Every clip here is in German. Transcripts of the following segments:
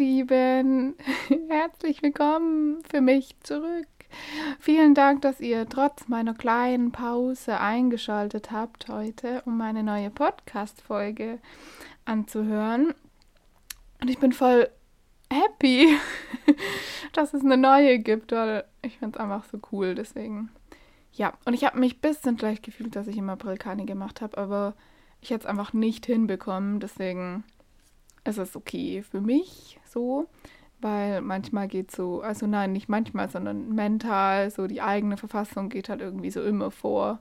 Lieben, herzlich willkommen für mich zurück. Vielen Dank, dass ihr trotz meiner kleinen Pause eingeschaltet habt heute, um meine neue Podcast-Folge anzuhören. Und ich bin voll happy, dass es eine neue gibt, weil ich finde es einfach so cool. Deswegen, ja. Und ich habe mich ein bisschen gleich gefühlt, dass ich im April keine gemacht habe, aber ich hätte es einfach nicht hinbekommen. Deswegen ist es okay für mich so, weil manchmal geht so, also nein, nicht manchmal, sondern mental, so die eigene Verfassung geht halt irgendwie so immer vor.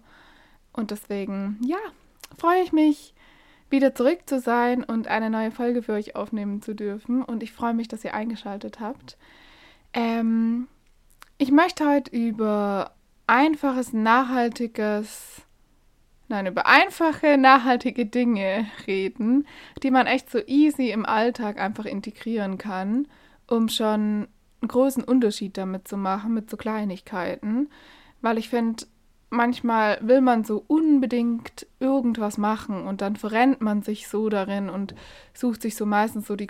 Und deswegen, ja, freue ich mich, wieder zurück zu sein und eine neue Folge für euch aufnehmen zu dürfen. Und ich freue mich, dass ihr eingeschaltet habt. Ähm, ich möchte heute über einfaches, nachhaltiges Nein, über einfache, nachhaltige Dinge reden, die man echt so easy im Alltag einfach integrieren kann, um schon einen großen Unterschied damit zu machen, mit so Kleinigkeiten. Weil ich finde, manchmal will man so unbedingt irgendwas machen und dann verrennt man sich so darin und sucht sich so meistens so die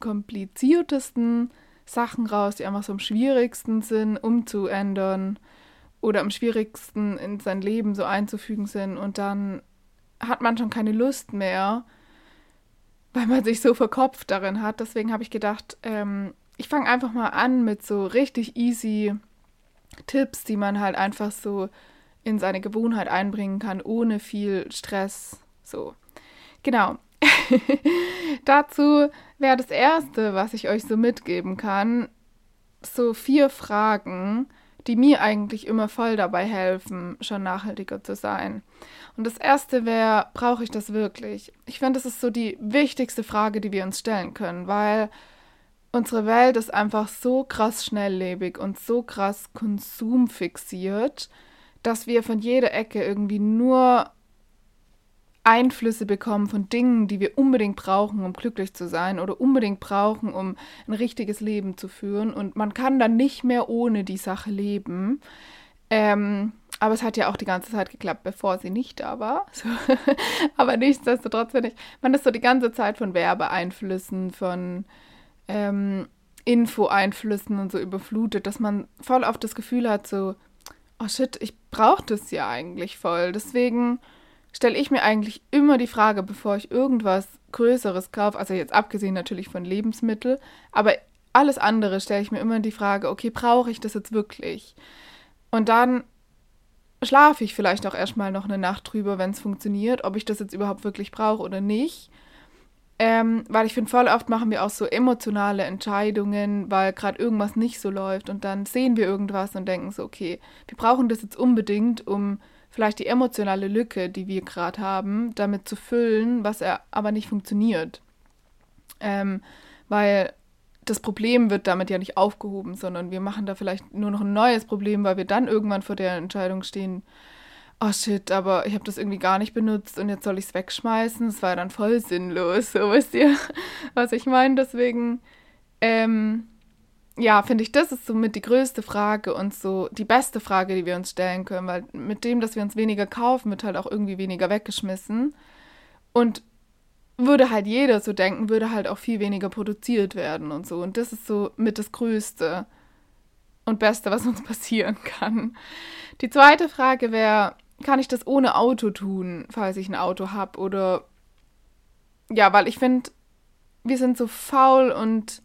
kompliziertesten Sachen raus, die einfach so am schwierigsten sind, umzuändern oder am schwierigsten in sein Leben so einzufügen sind und dann hat man schon keine Lust mehr, weil man sich so verkopft darin hat. Deswegen habe ich gedacht, ähm, ich fange einfach mal an mit so richtig easy Tipps, die man halt einfach so in seine Gewohnheit einbringen kann, ohne viel Stress. So. Genau. Dazu wäre das Erste, was ich euch so mitgeben kann, so vier Fragen, die mir eigentlich immer voll dabei helfen, schon nachhaltiger zu sein. Und das erste wäre, brauche ich das wirklich? Ich finde, das ist so die wichtigste Frage, die wir uns stellen können, weil unsere Welt ist einfach so krass schnelllebig und so krass konsumfixiert, dass wir von jeder Ecke irgendwie nur Einflüsse bekommen von Dingen, die wir unbedingt brauchen, um glücklich zu sein oder unbedingt brauchen, um ein richtiges Leben zu führen. Und man kann dann nicht mehr ohne die Sache leben. Ähm, aber es hat ja auch die ganze Zeit geklappt, bevor sie nicht da war. So. aber nichtsdestotrotz finde ich, man ist so die ganze Zeit von Werbeeinflüssen, von ähm, Infoeinflüssen und so überflutet, dass man voll auf das Gefühl hat, so, oh shit, ich brauche das ja eigentlich voll. Deswegen stelle ich mir eigentlich immer die Frage, bevor ich irgendwas Größeres kaufe, also jetzt abgesehen natürlich von Lebensmitteln, aber alles andere stelle ich mir immer die Frage, okay, brauche ich das jetzt wirklich? Und dann schlafe ich vielleicht auch erstmal noch eine Nacht drüber, wenn es funktioniert, ob ich das jetzt überhaupt wirklich brauche oder nicht. Ähm, weil ich finde, voll oft machen wir auch so emotionale Entscheidungen, weil gerade irgendwas nicht so läuft und dann sehen wir irgendwas und denken so, okay, wir brauchen das jetzt unbedingt, um vielleicht die emotionale Lücke, die wir gerade haben, damit zu füllen, was er aber nicht funktioniert. Ähm, weil das Problem wird damit ja nicht aufgehoben, sondern wir machen da vielleicht nur noch ein neues Problem, weil wir dann irgendwann vor der Entscheidung stehen, oh shit, aber ich habe das irgendwie gar nicht benutzt und jetzt soll ich es wegschmeißen. Das war dann voll sinnlos, so wisst ihr, was ich meine. Deswegen ähm, ja, finde ich, das ist somit die größte Frage und so die beste Frage, die wir uns stellen können, weil mit dem, dass wir uns weniger kaufen, wird halt auch irgendwie weniger weggeschmissen. Und würde halt jeder so denken, würde halt auch viel weniger produziert werden und so. Und das ist so mit das Größte und Beste, was uns passieren kann. Die zweite Frage wäre, kann ich das ohne Auto tun, falls ich ein Auto habe? Oder ja, weil ich finde, wir sind so faul und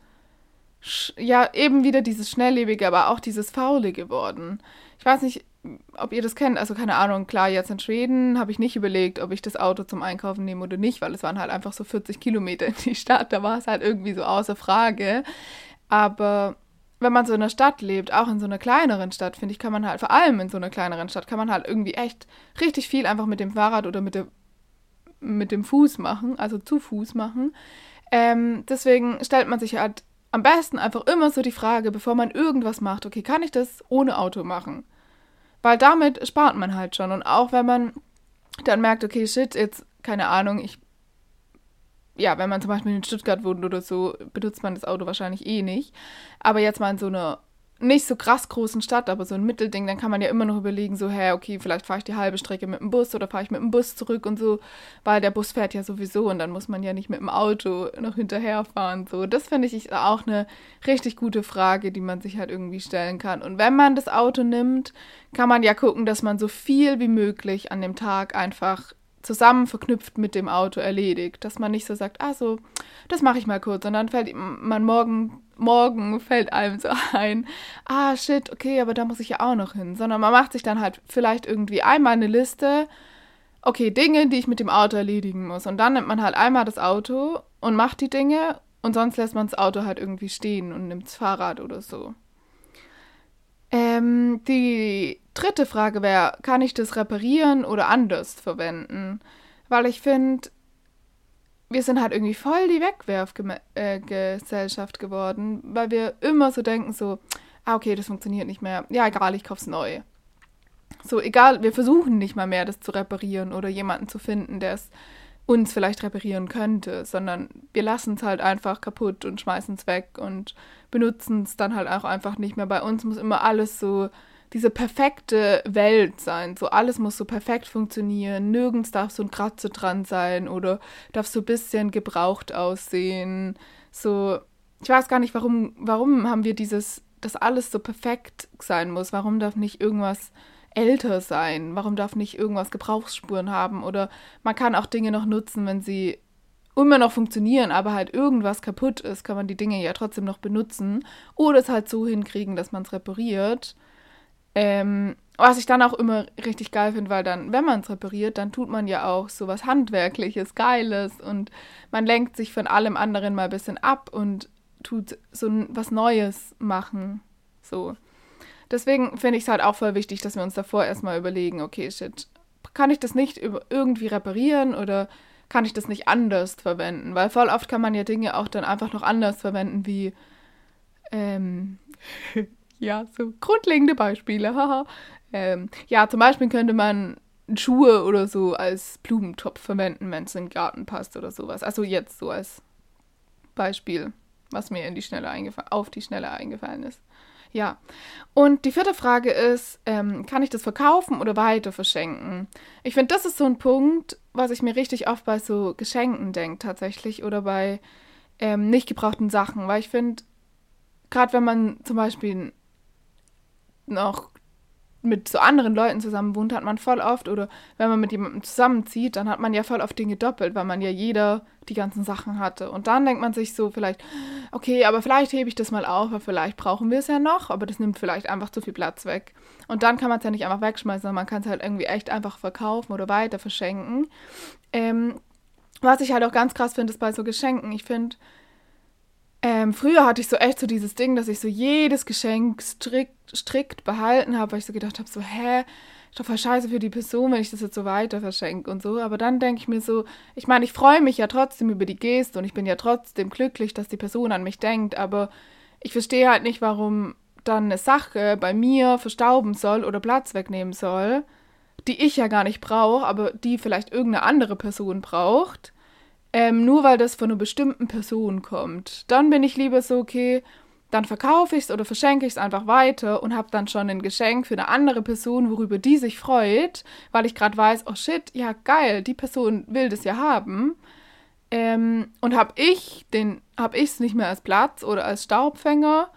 ja, eben wieder dieses Schnelllebige, aber auch dieses Faule geworden. Ich weiß nicht, ob ihr das kennt, also keine Ahnung, klar, jetzt in Schweden habe ich nicht überlegt, ob ich das Auto zum Einkaufen nehme oder nicht, weil es waren halt einfach so 40 Kilometer in die Stadt, da war es halt irgendwie so außer Frage. Aber wenn man so in einer Stadt lebt, auch in so einer kleineren Stadt, finde ich, kann man halt, vor allem in so einer kleineren Stadt, kann man halt irgendwie echt richtig viel einfach mit dem Fahrrad oder mit, der, mit dem Fuß machen, also zu Fuß machen. Ähm, deswegen stellt man sich halt am besten einfach immer so die Frage, bevor man irgendwas macht, okay, kann ich das ohne Auto machen? Weil damit spart man halt schon. Und auch wenn man dann merkt, okay, shit, jetzt, keine Ahnung, ich, ja, wenn man zum Beispiel in Stuttgart wohnt oder so, benutzt man das Auto wahrscheinlich eh nicht. Aber jetzt mal in so einer nicht so krass großen Stadt, aber so ein Mittelding, dann kann man ja immer noch überlegen, so, hä, okay, vielleicht fahre ich die halbe Strecke mit dem Bus oder fahre ich mit dem Bus zurück und so, weil der Bus fährt ja sowieso und dann muss man ja nicht mit dem Auto noch hinterherfahren. So, das finde ich auch eine richtig gute Frage, die man sich halt irgendwie stellen kann. Und wenn man das Auto nimmt, kann man ja gucken, dass man so viel wie möglich an dem Tag einfach zusammen verknüpft mit dem Auto erledigt. Dass man nicht so sagt, ah so, das mache ich mal kurz. Dann fällt man morgen, morgen fällt einem so ein, ah shit, okay, aber da muss ich ja auch noch hin. Sondern man macht sich dann halt vielleicht irgendwie einmal eine Liste, okay, Dinge, die ich mit dem Auto erledigen muss. Und dann nimmt man halt einmal das Auto und macht die Dinge und sonst lässt man das Auto halt irgendwie stehen und nimmt das Fahrrad oder so. Ähm, die dritte Frage wäre, kann ich das reparieren oder anders verwenden? Weil ich finde, wir sind halt irgendwie voll die Wegwerfgesellschaft äh, geworden, weil wir immer so denken, so, ah, okay, das funktioniert nicht mehr. Ja, egal, ich kauf's neu. So, egal, wir versuchen nicht mal mehr, das zu reparieren oder jemanden zu finden, der es uns vielleicht reparieren könnte, sondern wir lassen es halt einfach kaputt und schmeißen es weg und benutzen es dann halt auch einfach nicht mehr. Bei uns muss immer alles so diese perfekte Welt sein. So alles muss so perfekt funktionieren. Nirgends darf so ein Kratzer dran sein oder darf so ein bisschen gebraucht aussehen. So, ich weiß gar nicht, warum, warum haben wir dieses, dass alles so perfekt sein muss. Warum darf nicht irgendwas älter sein? Warum darf nicht irgendwas Gebrauchsspuren haben? Oder man kann auch Dinge noch nutzen, wenn sie immer noch funktionieren, aber halt irgendwas kaputt ist, kann man die Dinge ja trotzdem noch benutzen oder es halt so hinkriegen, dass man es repariert. Ähm, was ich dann auch immer richtig geil finde, weil dann, wenn man es repariert, dann tut man ja auch so was Handwerkliches, Geiles und man lenkt sich von allem anderen mal ein bisschen ab und tut so was Neues machen. So. Deswegen finde ich es halt auch voll wichtig, dass wir uns davor erstmal überlegen, okay, shit, kann ich das nicht irgendwie reparieren oder kann ich das nicht anders verwenden? Weil voll oft kann man ja Dinge auch dann einfach noch anders verwenden, wie, ähm, ja, so grundlegende Beispiele, ähm, ja, zum Beispiel könnte man Schuhe oder so als Blumentopf verwenden, wenn es in den Garten passt oder sowas. Also jetzt so als Beispiel, was mir in die Schnelle auf die Schnelle eingefallen ist. Ja. Und die vierte Frage ist, ähm, kann ich das verkaufen oder weiter verschenken? Ich finde, das ist so ein Punkt, was ich mir richtig oft bei so Geschenken denke tatsächlich oder bei ähm, nicht gebrauchten Sachen, weil ich finde, gerade wenn man zum Beispiel noch mit so anderen Leuten zusammen wohnt, hat man voll oft, oder wenn man mit jemandem zusammenzieht, dann hat man ja voll oft Dinge doppelt, weil man ja jeder die ganzen Sachen hatte. Und dann denkt man sich so vielleicht, okay, aber vielleicht hebe ich das mal auf, weil vielleicht brauchen wir es ja noch, aber das nimmt vielleicht einfach zu viel Platz weg. Und dann kann man es ja nicht einfach wegschmeißen, sondern man kann es halt irgendwie echt einfach verkaufen oder weiter verschenken. Ähm, was ich halt auch ganz krass finde, ist bei so Geschenken. Ich finde, ähm, früher hatte ich so echt so dieses Ding, dass ich so jedes Geschenk strikt, strikt behalten habe, weil ich so gedacht habe, so, hä, ist doch voll scheiße für die Person, wenn ich das jetzt so weiter verschenke und so. Aber dann denke ich mir so, ich meine, ich freue mich ja trotzdem über die Geste und ich bin ja trotzdem glücklich, dass die Person an mich denkt, aber ich verstehe halt nicht, warum dann eine Sache bei mir verstauben soll oder Platz wegnehmen soll, die ich ja gar nicht brauche, aber die vielleicht irgendeine andere Person braucht ähm, nur weil das von einer bestimmten Person kommt. Dann bin ich lieber so, okay, dann verkaufe ich es oder verschenke ich es einfach weiter und habe dann schon ein Geschenk für eine andere Person, worüber die sich freut, weil ich gerade weiß, oh shit, ja geil, die Person will das ja haben. Ähm, und habe ich den, habe ich es nicht mehr als Platz oder als Staubfänger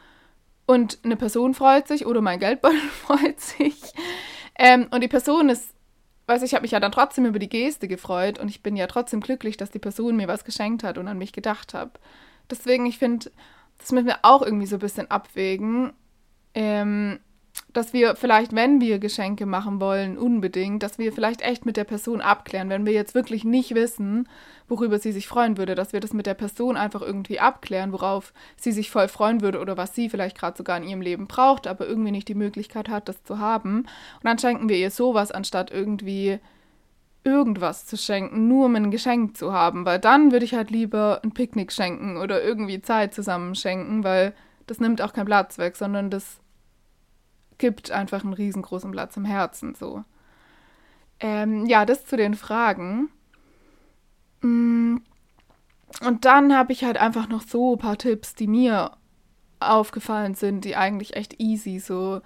und eine Person freut sich oder mein Geldbeutel freut sich ähm, und die Person ist weiß ich habe mich ja dann trotzdem über die Geste gefreut und ich bin ja trotzdem glücklich, dass die Person mir was geschenkt hat und an mich gedacht hat. Deswegen, ich finde, das müssen wir auch irgendwie so ein bisschen abwägen. Ähm, dass wir vielleicht, wenn wir Geschenke machen wollen, unbedingt, dass wir vielleicht echt mit der Person abklären, wenn wir jetzt wirklich nicht wissen, worüber sie sich freuen würde, dass wir das mit der Person einfach irgendwie abklären, worauf sie sich voll freuen würde oder was sie vielleicht gerade sogar in ihrem Leben braucht, aber irgendwie nicht die Möglichkeit hat, das zu haben. Und dann schenken wir ihr sowas, anstatt irgendwie irgendwas zu schenken, nur um ein Geschenk zu haben, weil dann würde ich halt lieber ein Picknick schenken oder irgendwie Zeit zusammen schenken, weil das nimmt auch keinen Platz weg, sondern das gibt einfach einen riesengroßen Platz im Herzen so. Ähm, ja, das zu den Fragen. Mm. Und dann habe ich halt einfach noch so ein paar Tipps, die mir aufgefallen sind, die eigentlich echt easy so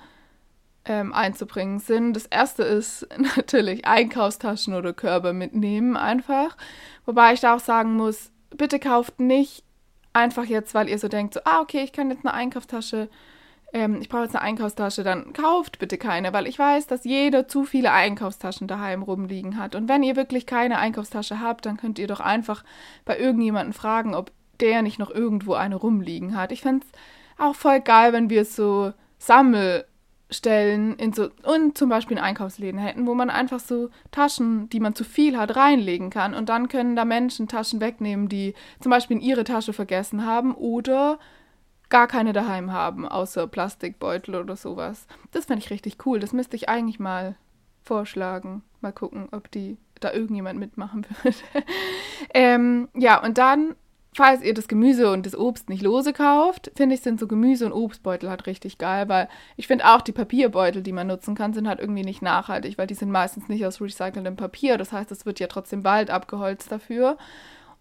ähm, einzubringen sind. Das erste ist natürlich Einkaufstaschen oder Körbe mitnehmen einfach. Wobei ich da auch sagen muss, bitte kauft nicht einfach jetzt, weil ihr so denkt, so, ah, okay, ich kann jetzt eine Einkaufstasche, ähm, ich brauche jetzt eine Einkaufstasche, dann kauft bitte keine, weil ich weiß, dass jeder zu viele Einkaufstaschen daheim rumliegen hat. Und wenn ihr wirklich keine Einkaufstasche habt, dann könnt ihr doch einfach bei irgendjemandem fragen, ob der nicht noch irgendwo eine rumliegen hat. Ich fände es auch voll geil, wenn wir so Sammel Stellen in so und zum Beispiel in Einkaufsläden hätten, wo man einfach so Taschen, die man zu viel hat, reinlegen kann und dann können da Menschen Taschen wegnehmen, die zum Beispiel in ihre Tasche vergessen haben oder gar keine daheim haben, außer Plastikbeutel oder sowas. Das fände ich richtig cool. Das müsste ich eigentlich mal vorschlagen. Mal gucken, ob die da irgendjemand mitmachen würde. ähm, ja, und dann falls ihr das Gemüse und das Obst nicht lose kauft, finde ich, sind so Gemüse- und Obstbeutel halt richtig geil, weil ich finde auch die Papierbeutel, die man nutzen kann, sind halt irgendwie nicht nachhaltig, weil die sind meistens nicht aus recyceltem Papier. Das heißt, es wird ja trotzdem bald abgeholzt dafür.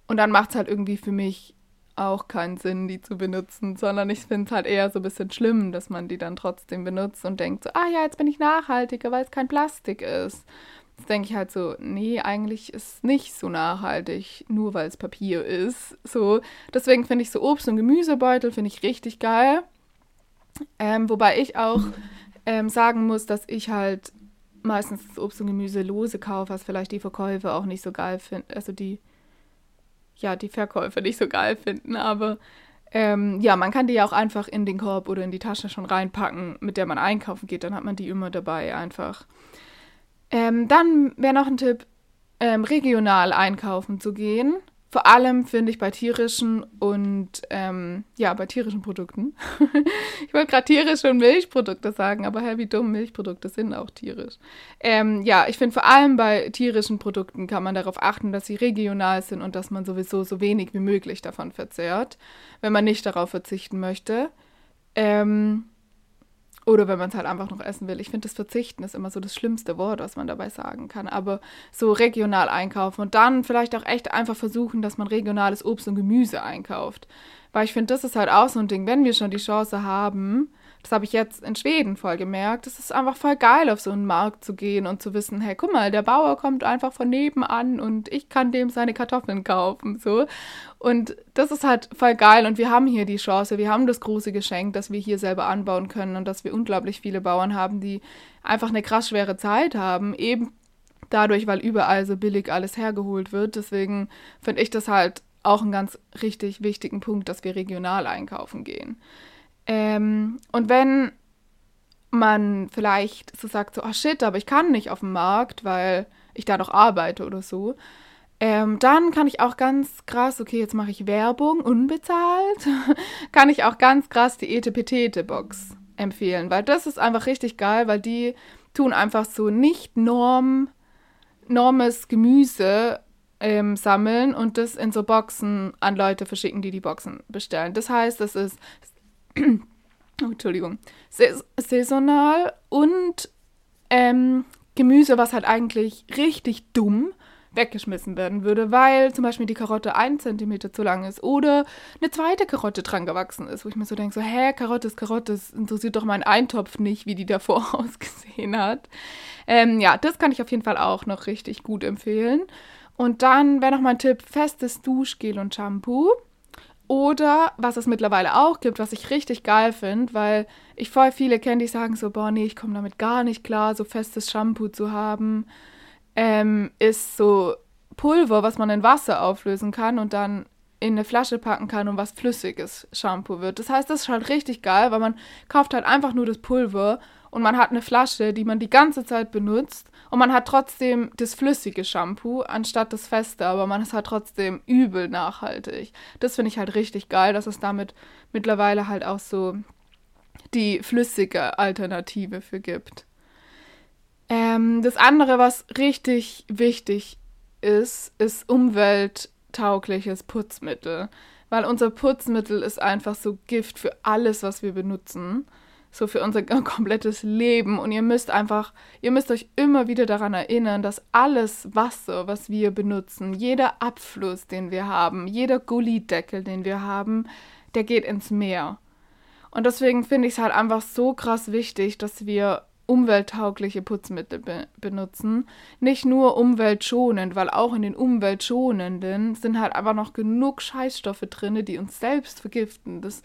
Und dann macht es halt irgendwie für mich auch keinen Sinn, die zu benutzen, sondern ich finde es halt eher so ein bisschen schlimm, dass man die dann trotzdem benutzt und denkt so, ah ja, jetzt bin ich nachhaltiger, weil es kein Plastik ist. Jetzt denke ich halt so, nee, eigentlich ist es nicht so nachhaltig, nur weil es Papier ist. So, deswegen finde ich so Obst- und Gemüsebeutel finde ich richtig geil. Ähm, wobei ich auch ähm, sagen muss, dass ich halt meistens das Obst und Gemüse lose kaufe, was vielleicht die Verkäufer auch nicht so geil finden, also die, ja, die Verkäufer nicht so geil finden, aber ähm, ja, man kann die ja auch einfach in den Korb oder in die Tasche schon reinpacken, mit der man einkaufen geht, dann hat man die immer dabei einfach. Ähm, dann wäre noch ein Tipp, ähm, regional einkaufen zu gehen. Vor allem finde ich bei tierischen und ähm, ja, bei tierischen Produkten. ich wollte gerade tierische und Milchprodukte sagen, aber hey, wie dumm, Milchprodukte sind auch tierisch. Ähm, ja, ich finde vor allem bei tierischen Produkten kann man darauf achten, dass sie regional sind und dass man sowieso so wenig wie möglich davon verzehrt, wenn man nicht darauf verzichten möchte. Ähm, oder wenn man es halt einfach noch essen will. Ich finde, das Verzichten ist immer so das schlimmste Wort, was man dabei sagen kann. Aber so regional einkaufen und dann vielleicht auch echt einfach versuchen, dass man regionales Obst und Gemüse einkauft. Weil ich finde, das ist halt auch so ein Ding, wenn wir schon die Chance haben, das habe ich jetzt in Schweden voll gemerkt. Es ist einfach voll geil, auf so einen Markt zu gehen und zu wissen, hey, guck mal, der Bauer kommt einfach von nebenan und ich kann dem seine Kartoffeln kaufen, so. Und das ist halt voll geil und wir haben hier die Chance, wir haben das große Geschenk, dass wir hier selber anbauen können und dass wir unglaublich viele Bauern haben, die einfach eine krass schwere Zeit haben, eben dadurch, weil überall so billig alles hergeholt wird. Deswegen finde ich das halt auch einen ganz richtig wichtigen Punkt, dass wir regional einkaufen gehen. Ähm, und wenn man vielleicht so sagt, so, oh shit, aber ich kann nicht auf dem Markt, weil ich da noch arbeite oder so, ähm, dann kann ich auch ganz krass, okay, jetzt mache ich Werbung, unbezahlt, kann ich auch ganz krass die Etepetete-Box empfehlen, weil das ist einfach richtig geil, weil die tun einfach so nicht norm, normes Gemüse ähm, sammeln und das in so Boxen an Leute verschicken, die die Boxen bestellen. Das heißt, das ist oh, Entschuldigung, saisonal und ähm, Gemüse, was halt eigentlich richtig dumm weggeschmissen werden würde, weil zum Beispiel die Karotte ein Zentimeter zu lang ist oder eine zweite Karotte dran gewachsen ist, wo ich mir so denke, so, hä, Karotte ist Karotte, es interessiert doch mein Eintopf nicht, wie die davor ausgesehen hat. Ähm, ja, das kann ich auf jeden Fall auch noch richtig gut empfehlen. Und dann wäre noch mein Tipp, festes Duschgel und Shampoo. Oder was es mittlerweile auch gibt, was ich richtig geil finde, weil ich voll viele kenne, die sagen so, boah, nee, ich komme damit gar nicht klar, so festes Shampoo zu haben, ähm, ist so Pulver, was man in Wasser auflösen kann und dann in eine Flasche packen kann und was flüssiges Shampoo wird. Das heißt, das ist halt richtig geil, weil man kauft halt einfach nur das Pulver und man hat eine Flasche, die man die ganze Zeit benutzt und man hat trotzdem das flüssige Shampoo anstatt das feste, aber man ist halt trotzdem übel nachhaltig. Das finde ich halt richtig geil, dass es damit mittlerweile halt auch so die flüssige Alternative für gibt. Ähm, das andere, was richtig wichtig ist, ist umwelttaugliches Putzmittel. Weil unser Putzmittel ist einfach so Gift für alles, was wir benutzen so für unser komplettes Leben. Und ihr müsst einfach, ihr müsst euch immer wieder daran erinnern, dass alles Wasser, was wir benutzen, jeder Abfluss, den wir haben, jeder Gullideckel, den wir haben, der geht ins Meer. Und deswegen finde ich es halt einfach so krass wichtig, dass wir umwelttaugliche Putzmittel be benutzen. Nicht nur umweltschonend, weil auch in den umweltschonenden sind halt einfach noch genug Scheißstoffe drin, die uns selbst vergiften. Das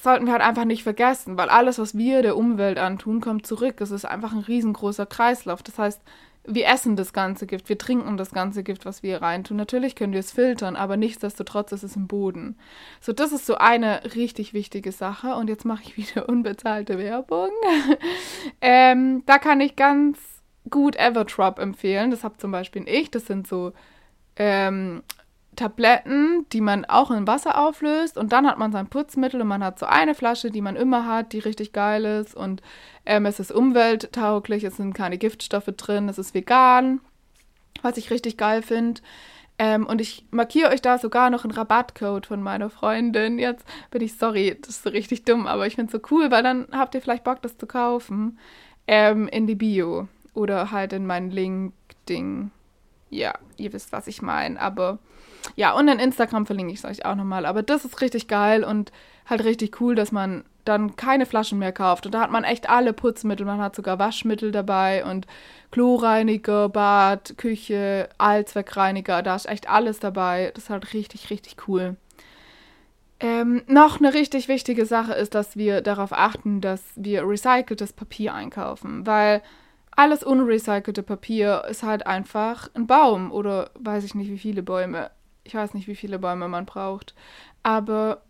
sollten wir halt einfach nicht vergessen, weil alles, was wir der Umwelt antun, kommt zurück. Es ist einfach ein riesengroßer Kreislauf. Das heißt, wir essen das ganze Gift, wir trinken das ganze Gift, was wir reintun. Natürlich können wir es filtern, aber nichtsdestotrotz ist es im Boden. So, das ist so eine richtig wichtige Sache. Und jetzt mache ich wieder unbezahlte Werbung. ähm, da kann ich ganz gut Everdrop empfehlen. Das habe zum Beispiel ich. Das sind so ähm, Tabletten, die man auch in Wasser auflöst und dann hat man sein Putzmittel und man hat so eine Flasche, die man immer hat, die richtig geil ist und ähm, es ist umwelttauglich, es sind keine Giftstoffe drin, es ist vegan, was ich richtig geil finde. Ähm, und ich markiere euch da sogar noch einen Rabattcode von meiner Freundin. Jetzt bin ich sorry, das ist so richtig dumm, aber ich finde es so cool, weil dann habt ihr vielleicht Bock, das zu kaufen. Ähm, in die Bio oder halt in mein Link-Ding. Ja, ihr wisst, was ich meine, aber ja, und in Instagram verlinke ich es euch auch nochmal. Aber das ist richtig geil und halt richtig cool, dass man dann keine Flaschen mehr kauft. Und da hat man echt alle Putzmittel. Man hat sogar Waschmittel dabei und Kloreiniger, Bad, Küche, Allzweckreiniger. Da ist echt alles dabei. Das ist halt richtig, richtig cool. Ähm, noch eine richtig wichtige Sache ist, dass wir darauf achten, dass wir recyceltes Papier einkaufen, weil alles unrecycelte Papier ist halt einfach ein Baum oder weiß ich nicht, wie viele Bäume ich weiß nicht, wie viele Bäume man braucht. Aber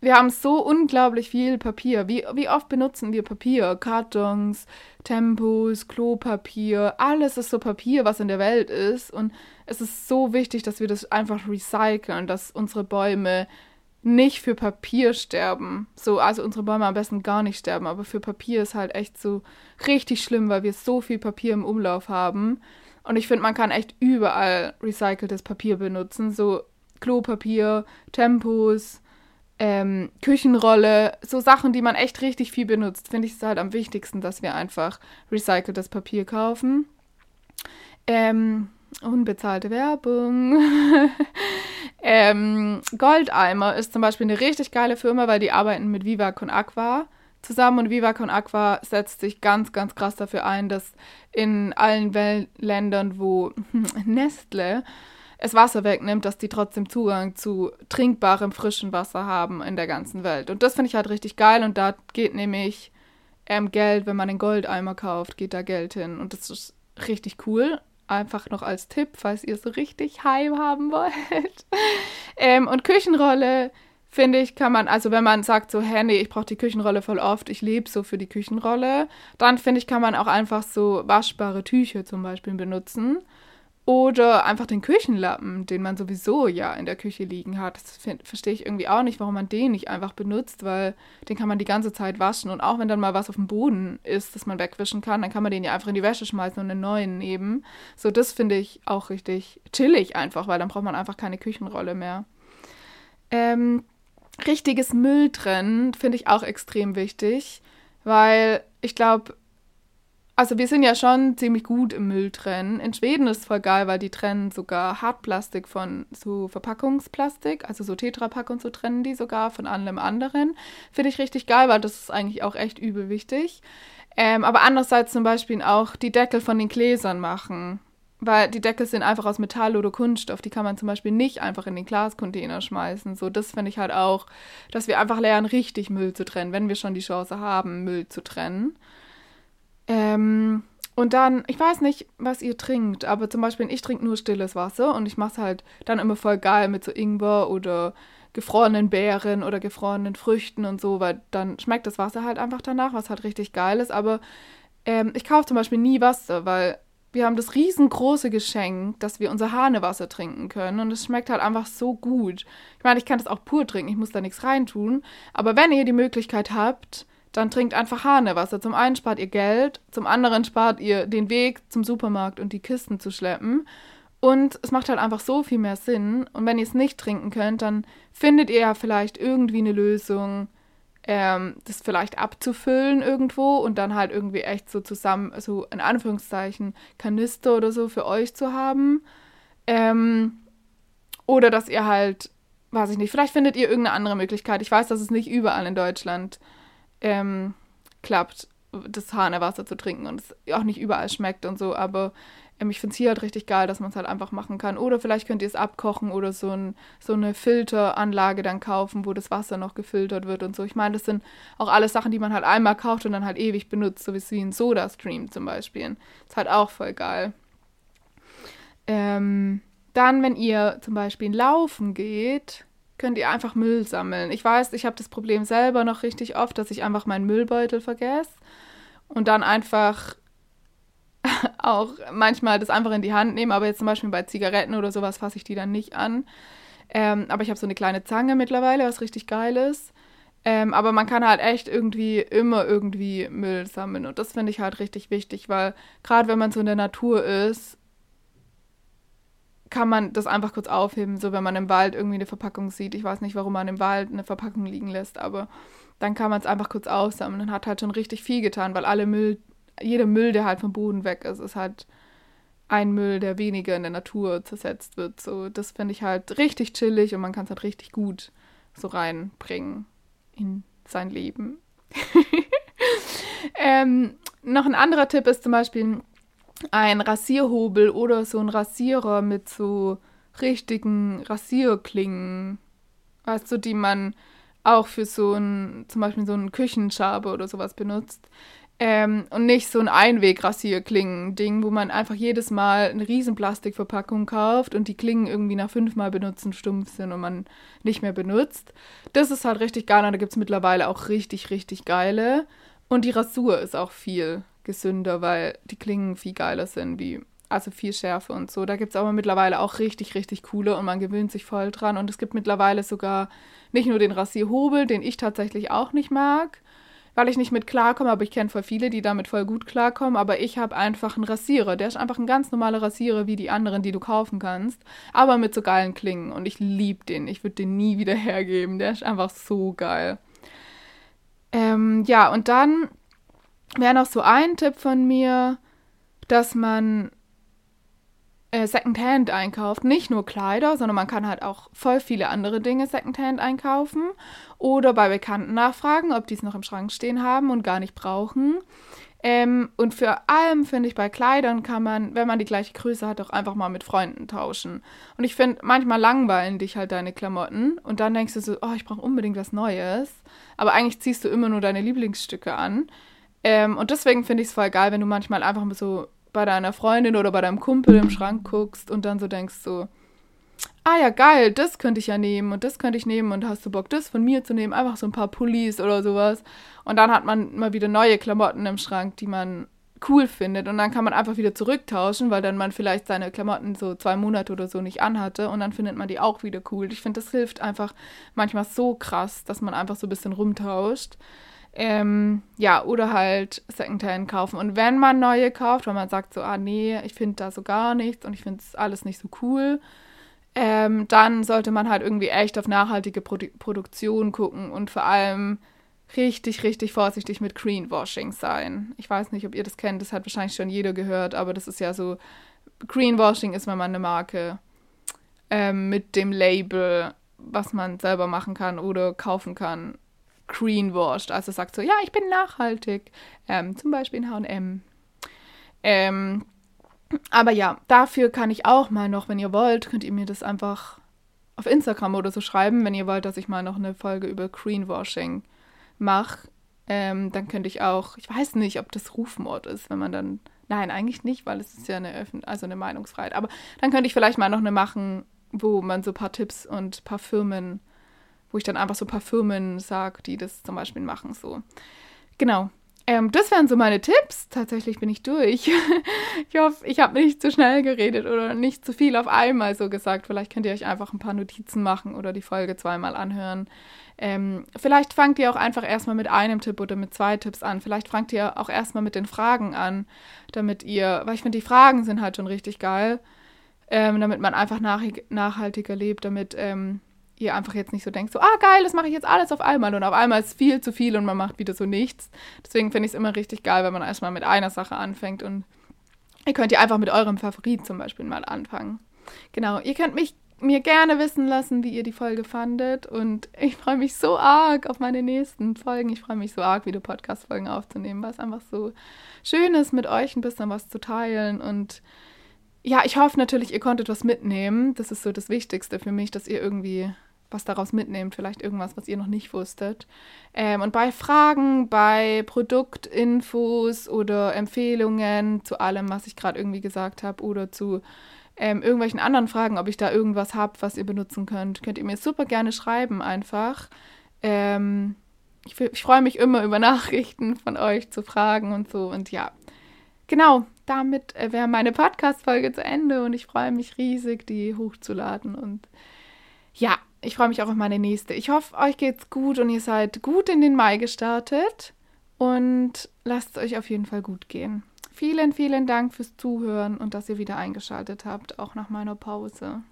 wir haben so unglaublich viel Papier. Wie, wie oft benutzen wir Papier? Kartons, Tempos, Klopapier, alles ist so Papier, was in der Welt ist. Und es ist so wichtig, dass wir das einfach recyceln, dass unsere Bäume nicht für Papier sterben. So, also unsere Bäume am besten gar nicht sterben, aber für Papier ist halt echt so richtig schlimm, weil wir so viel Papier im Umlauf haben. Und ich finde, man kann echt überall recyceltes Papier benutzen. So Klopapier, Tempos, ähm, Küchenrolle, so Sachen, die man echt richtig viel benutzt. Finde ich es halt am wichtigsten, dass wir einfach recyceltes Papier kaufen. Ähm, unbezahlte Werbung. ähm, Goldeimer ist zum Beispiel eine richtig geile Firma, weil die arbeiten mit Viva Con Aqua zusammen und Viva Con Aqua setzt sich ganz, ganz krass dafür ein, dass in allen Wel Ländern, wo Nestle es Wasser wegnimmt, dass die trotzdem Zugang zu trinkbarem, frischen Wasser haben in der ganzen Welt. Und das finde ich halt richtig geil und da geht nämlich ähm, Geld, wenn man den Goldeimer kauft, geht da Geld hin und das ist richtig cool. Einfach noch als Tipp, falls ihr so richtig Heim haben wollt. ähm, und Küchenrolle finde ich, kann man, also wenn man sagt so, hä, nee, ich brauche die Küchenrolle voll oft, ich lebe so für die Küchenrolle, dann finde ich, kann man auch einfach so waschbare Tücher zum Beispiel benutzen. Oder einfach den Küchenlappen, den man sowieso ja in der Küche liegen hat. Das verstehe ich irgendwie auch nicht, warum man den nicht einfach benutzt, weil den kann man die ganze Zeit waschen. Und auch wenn dann mal was auf dem Boden ist, das man wegwischen kann, dann kann man den ja einfach in die Wäsche schmeißen und einen neuen nehmen. So, das finde ich auch richtig chillig einfach, weil dann braucht man einfach keine Küchenrolle mehr. Ähm, richtiges Müll trennen finde ich auch extrem wichtig, weil ich glaube, also wir sind ja schon ziemlich gut im Müll trennen. In Schweden ist es voll geil, weil die trennen sogar Hartplastik von so Verpackungsplastik, also so Tetrapack und so trennen die sogar von allem anderen. Finde ich richtig geil, weil das ist eigentlich auch echt übel wichtig. Ähm, aber andererseits zum Beispiel auch die Deckel von den Gläsern machen. Weil die Deckel sind einfach aus Metall oder Kunststoff. Die kann man zum Beispiel nicht einfach in den Glascontainer schmeißen. So, das finde ich halt auch, dass wir einfach lernen, richtig Müll zu trennen, wenn wir schon die Chance haben, Müll zu trennen. Ähm, und dann, ich weiß nicht, was ihr trinkt, aber zum Beispiel ich trinke nur stilles Wasser und ich mache es halt dann immer voll geil mit so Ingwer oder gefrorenen Beeren oder gefrorenen Früchten und so, weil dann schmeckt das Wasser halt einfach danach, was halt richtig geil ist. Aber ähm, ich kaufe zum Beispiel nie Wasser, weil wir haben das riesengroße Geschenk, dass wir unser Hanewasser trinken können. Und es schmeckt halt einfach so gut. Ich meine, ich kann das auch pur trinken, ich muss da nichts reintun. Aber wenn ihr die Möglichkeit habt, dann trinkt einfach Hanewasser. Zum einen spart ihr Geld, zum anderen spart ihr den Weg zum Supermarkt und die Kisten zu schleppen. Und es macht halt einfach so viel mehr Sinn. Und wenn ihr es nicht trinken könnt, dann findet ihr ja vielleicht irgendwie eine Lösung, ähm, das vielleicht abzufüllen irgendwo und dann halt irgendwie echt so zusammen, so in Anführungszeichen, Kanister oder so für euch zu haben. Ähm, oder dass ihr halt weiß ich nicht, vielleicht findet ihr irgendeine andere Möglichkeit. Ich weiß, dass es nicht überall in Deutschland ähm, klappt, das Hahnerwasser zu trinken und es auch nicht überall schmeckt und so, aber ähm, ich finde es hier halt richtig geil, dass man es halt einfach machen kann. Oder vielleicht könnt ihr es abkochen oder so, ein, so eine Filteranlage dann kaufen, wo das Wasser noch gefiltert wird und so. Ich meine, das sind auch alles Sachen, die man halt einmal kauft und dann halt ewig benutzt, so wie ein Soda-Stream zum Beispiel. Ist halt auch voll geil. Ähm, dann, wenn ihr zum Beispiel laufen geht, könnt ihr einfach Müll sammeln. Ich weiß, ich habe das Problem selber noch richtig oft, dass ich einfach meinen Müllbeutel vergesse und dann einfach auch manchmal das einfach in die Hand nehme, aber jetzt zum Beispiel bei Zigaretten oder sowas fasse ich die dann nicht an. Ähm, aber ich habe so eine kleine Zange mittlerweile, was richtig geil ist. Ähm, aber man kann halt echt irgendwie immer irgendwie Müll sammeln. Und das finde ich halt richtig wichtig, weil gerade wenn man so in der Natur ist, kann man das einfach kurz aufheben, so wenn man im Wald irgendwie eine Verpackung sieht. Ich weiß nicht, warum man im Wald eine Verpackung liegen lässt, aber dann kann man es einfach kurz aufsammeln und hat halt schon richtig viel getan, weil alle Müll jeder Müll, der halt vom Boden weg ist, ist halt ein Müll, der weniger in der Natur zersetzt wird. So, das finde ich halt richtig chillig und man kann es halt richtig gut so reinbringen in sein Leben. ähm, noch ein anderer Tipp ist zum Beispiel ein Rasierhobel oder so ein Rasierer mit so richtigen Rasierklingen. Weißt du, die man auch für so ein, zum Beispiel so einen Küchenschabe oder sowas benutzt. Ähm, und nicht so ein Einwegrasierklingen-Ding, wo man einfach jedes Mal eine riesen Plastikverpackung kauft und die Klingen irgendwie nach fünfmal benutzen stumpf sind und man nicht mehr benutzt. Das ist halt richtig geil und da gibt es mittlerweile auch richtig, richtig geile. Und die Rasur ist auch viel gesünder, weil die Klingen viel geiler sind, wie also viel Schärfe und so. Da gibt es aber mittlerweile auch richtig, richtig coole und man gewöhnt sich voll dran. Und es gibt mittlerweile sogar nicht nur den Rasierhobel, den ich tatsächlich auch nicht mag, weil ich nicht mit klarkomme, aber ich kenne voll viele, die damit voll gut klarkommen. Aber ich habe einfach einen Rasierer. Der ist einfach ein ganz normaler Rasierer wie die anderen, die du kaufen kannst, aber mit so geilen Klingen. Und ich liebe den. Ich würde den nie wieder hergeben. Der ist einfach so geil. Ähm, ja, und dann wäre noch so ein Tipp von mir, dass man äh, Secondhand einkauft. Nicht nur Kleider, sondern man kann halt auch voll viele andere Dinge Secondhand einkaufen. Oder bei Bekannten nachfragen, ob die es noch im Schrank stehen haben und gar nicht brauchen. Ähm, und für allem finde ich, bei Kleidern kann man, wenn man die gleiche Größe hat, auch einfach mal mit Freunden tauschen. Und ich finde, manchmal langweilen dich halt deine Klamotten und dann denkst du so, oh, ich brauche unbedingt was Neues. Aber eigentlich ziehst du immer nur deine Lieblingsstücke an. Ähm, und deswegen finde ich es voll geil, wenn du manchmal einfach so bei deiner Freundin oder bei deinem Kumpel im Schrank guckst und dann so denkst so, ah ja, geil, das könnte ich ja nehmen und das könnte ich nehmen und hast du Bock, das von mir zu nehmen, einfach so ein paar Pullis oder sowas. Und dann hat man mal wieder neue Klamotten im Schrank, die man cool findet und dann kann man einfach wieder zurücktauschen, weil dann man vielleicht seine Klamotten so zwei Monate oder so nicht anhatte und dann findet man die auch wieder cool. Ich finde, das hilft einfach manchmal so krass, dass man einfach so ein bisschen rumtauscht. Ähm, ja, oder halt Secondhand kaufen. Und wenn man neue kauft, weil man sagt so, ah nee, ich finde da so gar nichts und ich finde es alles nicht so cool, ähm, dann sollte man halt irgendwie echt auf nachhaltige Produ Produktion gucken und vor allem richtig, richtig vorsichtig mit Greenwashing sein. Ich weiß nicht, ob ihr das kennt, das hat wahrscheinlich schon jeder gehört, aber das ist ja so, Greenwashing ist, wenn man eine Marke ähm, mit dem Label, was man selber machen kann oder kaufen kann, greenwashed. Also sagt so, ja, ich bin nachhaltig. Ähm, zum Beispiel in HM. Ähm, aber ja, dafür kann ich auch mal noch, wenn ihr wollt, könnt ihr mir das einfach auf Instagram oder so schreiben, wenn ihr wollt, dass ich mal noch eine Folge über Greenwashing mache. Ähm, dann könnte ich auch, ich weiß nicht, ob das Rufmord ist, wenn man dann, nein, eigentlich nicht, weil es ist ja eine Öffn also eine Meinungsfreiheit. Aber dann könnte ich vielleicht mal noch eine machen, wo man so ein paar Tipps und ein paar Firmen wo ich dann einfach so ein paar Firmen sage, die das zum Beispiel machen. So. Genau. Ähm, das wären so meine Tipps. Tatsächlich bin ich durch. ich hoffe, ich habe nicht zu schnell geredet oder nicht zu viel auf einmal so gesagt. Vielleicht könnt ihr euch einfach ein paar Notizen machen oder die Folge zweimal anhören. Ähm, vielleicht fangt ihr auch einfach erstmal mit einem Tipp oder mit zwei Tipps an. Vielleicht fangt ihr auch erstmal mit den Fragen an, damit ihr, weil ich finde, die Fragen sind halt schon richtig geil, ähm, damit man einfach nach, nachhaltiger lebt, damit ihr einfach jetzt nicht so denkt, so, ah geil, das mache ich jetzt alles auf einmal und auf einmal ist viel zu viel und man macht wieder so nichts. Deswegen finde ich es immer richtig geil, wenn man erstmal mit einer Sache anfängt und ihr könnt ja einfach mit eurem Favorit zum Beispiel mal anfangen. Genau, ihr könnt mich mir gerne wissen lassen, wie ihr die Folge fandet. Und ich freue mich so arg auf meine nächsten Folgen. Ich freue mich so arg, wieder Podcast-Folgen aufzunehmen, weil es einfach so schön ist, mit euch ein bisschen was zu teilen. Und ja, ich hoffe natürlich, ihr konntet was mitnehmen. Das ist so das Wichtigste für mich, dass ihr irgendwie was daraus mitnehmt, vielleicht irgendwas, was ihr noch nicht wusstet. Ähm, und bei Fragen, bei Produktinfos oder Empfehlungen zu allem, was ich gerade irgendwie gesagt habe oder zu ähm, irgendwelchen anderen Fragen, ob ich da irgendwas habe, was ihr benutzen könnt, könnt ihr mir super gerne schreiben einfach. Ähm, ich, ich freue mich immer über Nachrichten von euch zu Fragen und so. Und ja, genau, damit äh, wäre meine Podcast-Folge zu Ende und ich freue mich riesig, die hochzuladen. Und ja, ich freue mich auch auf meine nächste. Ich hoffe, euch geht's gut und ihr seid gut in den Mai gestartet und lasst es euch auf jeden Fall gut gehen. Vielen, vielen Dank fürs Zuhören und dass ihr wieder eingeschaltet habt, auch nach meiner Pause.